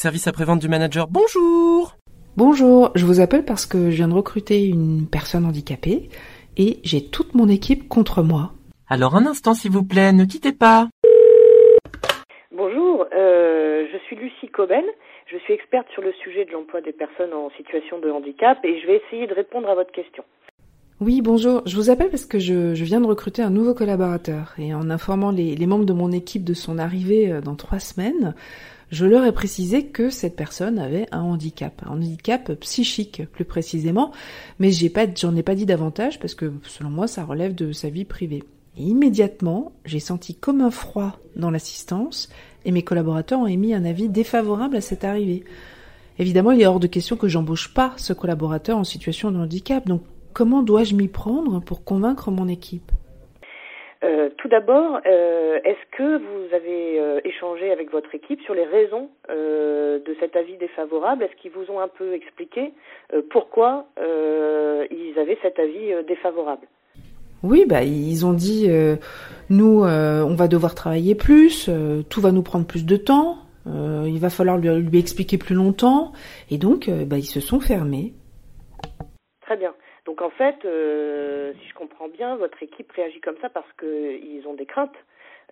Service après-vente du manager, bonjour Bonjour, je vous appelle parce que je viens de recruter une personne handicapée et j'ai toute mon équipe contre moi. Alors un instant s'il vous plaît, ne quittez pas. Bonjour, euh, je suis Lucie Cobel, je suis experte sur le sujet de l'emploi des personnes en situation de handicap et je vais essayer de répondre à votre question. Oui, bonjour. Je vous appelle parce que je, je viens de recruter un nouveau collaborateur et en informant les, les, membres de mon équipe de son arrivée euh, dans trois semaines, je leur ai précisé que cette personne avait un handicap, un handicap psychique plus précisément, mais j'en ai pas dit davantage parce que selon moi ça relève de sa vie privée. Et immédiatement, j'ai senti comme un froid dans l'assistance et mes collaborateurs ont émis un avis défavorable à cette arrivée. Évidemment, il est hors de question que j'embauche pas ce collaborateur en situation de handicap, donc comment dois-je m'y prendre pour convaincre mon équipe? Euh, tout d'abord, euh, est-ce que vous avez euh, échangé avec votre équipe sur les raisons de cet avis défavorable? Est-ce qu'ils vous ont un peu expliqué pourquoi ils avaient cet avis défavorable? Oui, bah ils ont dit nous on va devoir travailler plus, tout va nous prendre plus de temps, il va falloir lui, lui, expliquer plus longtemps, et donc bah, ils se sont fermés. Donc en fait, euh, si je comprends bien, votre équipe réagit comme ça parce qu'ils ont des craintes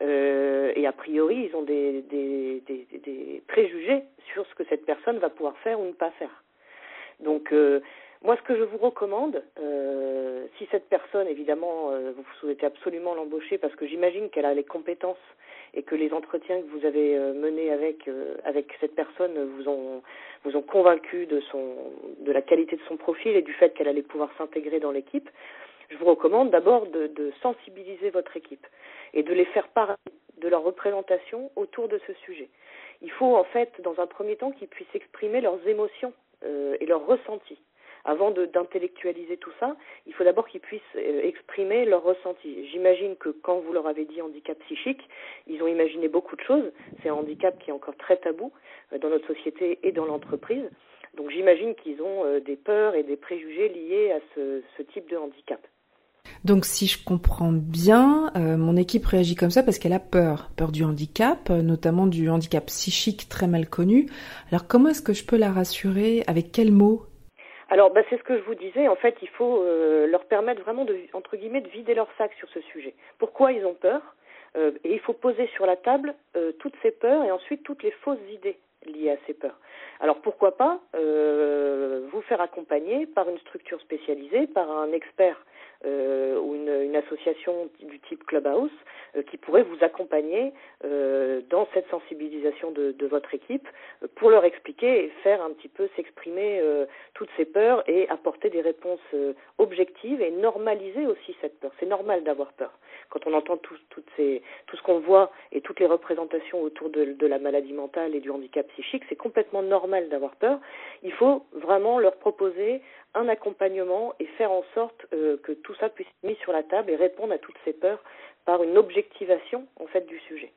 euh, et a priori ils ont des, préjugés sur ce que cette personne va pouvoir faire ou ne pas faire. Donc euh, moi, ce que je vous recommande, euh, si cette personne, évidemment, euh, vous souhaitez absolument l'embaucher parce que j'imagine qu'elle a les compétences et que les entretiens que vous avez euh, menés avec avec cette personne vous ont vous ont convaincu de son de la qualité de son profil et du fait qu'elle allait pouvoir s'intégrer dans l'équipe, je vous recommande d'abord de, de, sensibiliser votre équipe et de les faire parler de leur représentation autour de ce sujet. Il faut en fait, dans un premier temps, qu'ils puissent exprimer leurs émotions et leurs ressentis avant d'intellectualiser tout ça, il faut d'abord qu'ils puissent euh, exprimer leur ressenti. J'imagine que quand vous leur avez dit handicap psychique, ils ont imaginé beaucoup de choses. C'est un handicap qui est encore très tabou euh, dans notre société et dans l'entreprise. Donc j'imagine qu'ils ont euh, des peurs et des préjugés liés à ce, ce type de handicap. Donc si je comprends bien, mon équipe réagit comme ça parce qu'elle a peur, peur du handicap, notamment du handicap psychique très mal connu. Alors comment est-ce que je peux la rassurer? Avec quels mots? Alors, bah, c'est ce que je vous disais. En fait, il faut euh, leur permettre vraiment de, entre guillemets, de vider leur sac sur ce sujet. Pourquoi ils ont peur euh, Et il faut poser sur la table euh, toutes ces peurs et ensuite toutes les fausses idées liées à ces peurs. Alors pourquoi pas euh, vous faire accompagner par une structure spécialisée, par un expert euh, ou une, association du type Clubhouse euh, qui pourrait vous accompagner euh, dans cette sensibilisation de, votre équipe pour leur expliquer et faire un petit peu s'exprimer toutes ces peurs et apporter des réponses objectives et normaliser aussi cette peur. C'est normal d'avoir peur. Quand on entend tout, tout ce qu'on voit et toutes les représentations autour de la maladie mentale et du handicap psychique, c'est complètement normal d'avoir peur. Il faut vraiment leur proposer un accompagnement et faire en sorte euh, que tout ça puisse être mis sur la table et répondre à toutes ces peurs par une objectivation en fait du sujet.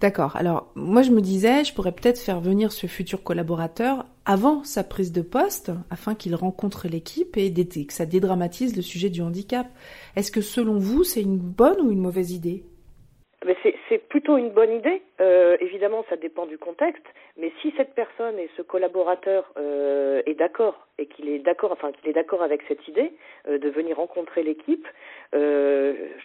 D'accord. Alors, moi, je me disais, je pourrais peut-être faire venir ce futur collaborateur avant sa prise de poste, afin qu'il rencontre l'équipe et que ça dédramatise le sujet du handicap. Est-ce que, selon vous, c'est une bonne ou une mauvaise idée? C'est plutôt une bonne idée. Euh, évidemment, ça dépend du contexte. Mais si cette personne et ce collaborateur euh, est d'accord et qu'il est d'accord, enfin qu'il est d'accord avec cette idée euh, de venir rencontrer l'équipe,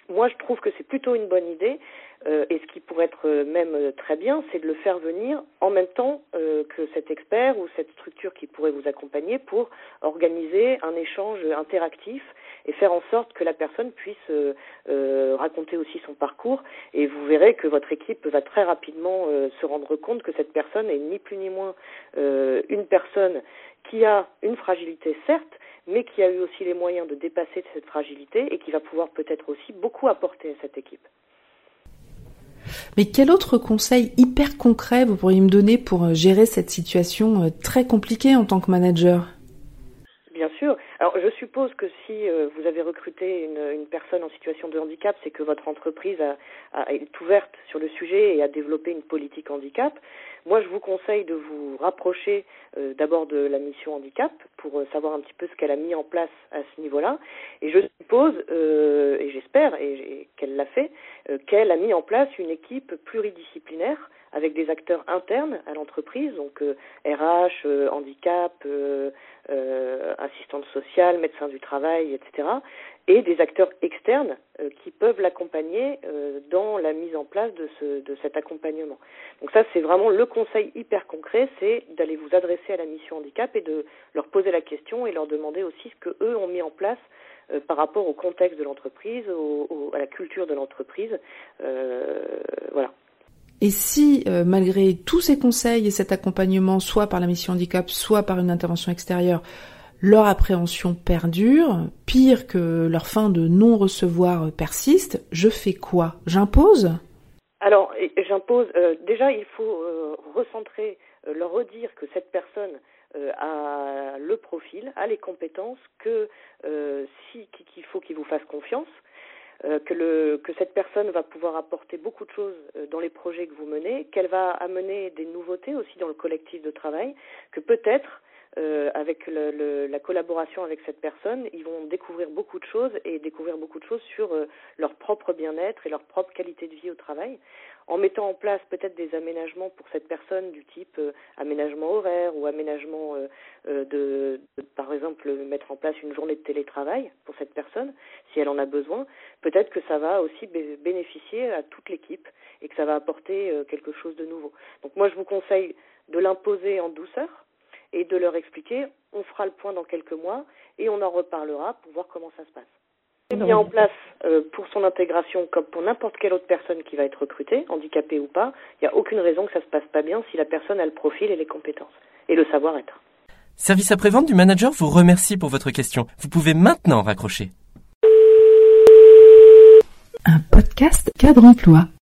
moi je trouve que c'est plutôt une bonne idée. Et ce qui pourrait être même très bien, c'est de le faire venir en même temps que cet expert ou cette structure qui pourrait vous accompagner pour organiser un échange interactif et faire en sorte que la personne puisse euh, euh, raconter aussi son parcours. Et vous verrez que votre équipe va très rapidement euh, se rendre compte que cette personne est ni plus ni moins une personne qui a une fragilité, certes, mais qui a eu aussi les moyens de dépasser cette fragilité et qui va pouvoir peut-être aussi beaucoup apporter à cette équipe. Mais quel autre conseil hyper concret vous pourriez me donner pour gérer cette situation très compliquée en tant que manager? Bien sûr. Alors, je suppose que si euh, vous avez recruté une, une, personne en situation de handicap, c'est que votre entreprise a, a, est ouverte sur le sujet et a développé une politique handicap. Moi, je vous conseille de vous rapprocher euh, d'abord de la mission handicap pour euh, savoir un petit peu ce qu'elle a mis en place à ce niveau-là. Et je suppose, et j'espère, et, et qu'elle l'a fait, qu'elle a mis en place une équipe pluridisciplinaire avec des acteurs internes à l'entreprise, donc RH, handicap, assistante sociale, médecin du travail, etc., et des acteurs externes qui peuvent l'accompagner dans la mise en place de, ce, de cet accompagnement. Donc ça, c'est vraiment le conseil hyper concret, c'est d'aller vous adresser à la mission handicap et de leur poser la question et leur demander aussi ce que eux ont mis en place euh, par rapport au contexte de l'entreprise, à la culture de l'entreprise. Euh, voilà. Et si, euh, malgré tous ces conseils et cet accompagnement, soit par la mission handicap, soit par une intervention extérieure, leur appréhension perdure, pire que leur fin de non-recevoir persiste, je fais quoi? J'impose? Alors, j'impose, déjà, il faut recentrer, leur redire que cette personne euh, a le profil, a les compétences, que euh, si qu'il faut qu'il vous fasse confiance, euh, que, le, que cette personne va pouvoir apporter beaucoup de choses dans les projets que vous menez, qu'elle va amener des nouveautés aussi dans le collectif de travail, que peut-être euh, avec le, le, la collaboration avec cette personne, ils vont découvrir beaucoup de choses et découvrir beaucoup de choses sur euh, leur propre bien-être et leur propre qualité de vie au travail, en mettant en place peut-être des aménagements pour cette personne du type euh, aménagement horaire ou aménagement de, de, par exemple, mettre en place une journée de télétravail pour cette personne, si elle en a besoin. Peut-être que ça va aussi bénéficier à toute l'équipe et que ça va apporter quelque chose de nouveau. Donc moi, je vous conseille de l'imposer en douceur et de leur expliquer, on fera le point dans quelques mois et on en reparlera pour voir comment ça se passe. C'est mis en place euh, pour son intégration comme pour n'importe quelle autre personne qui va être recrutée, handicapée ou pas. Il n'y a aucune raison que ça se passe pas bien si la personne a le profil et les compétences et le savoir-être. Service après-vente du manager vous remercie pour votre question. Vous pouvez maintenant raccrocher. Un podcast cadre emploi.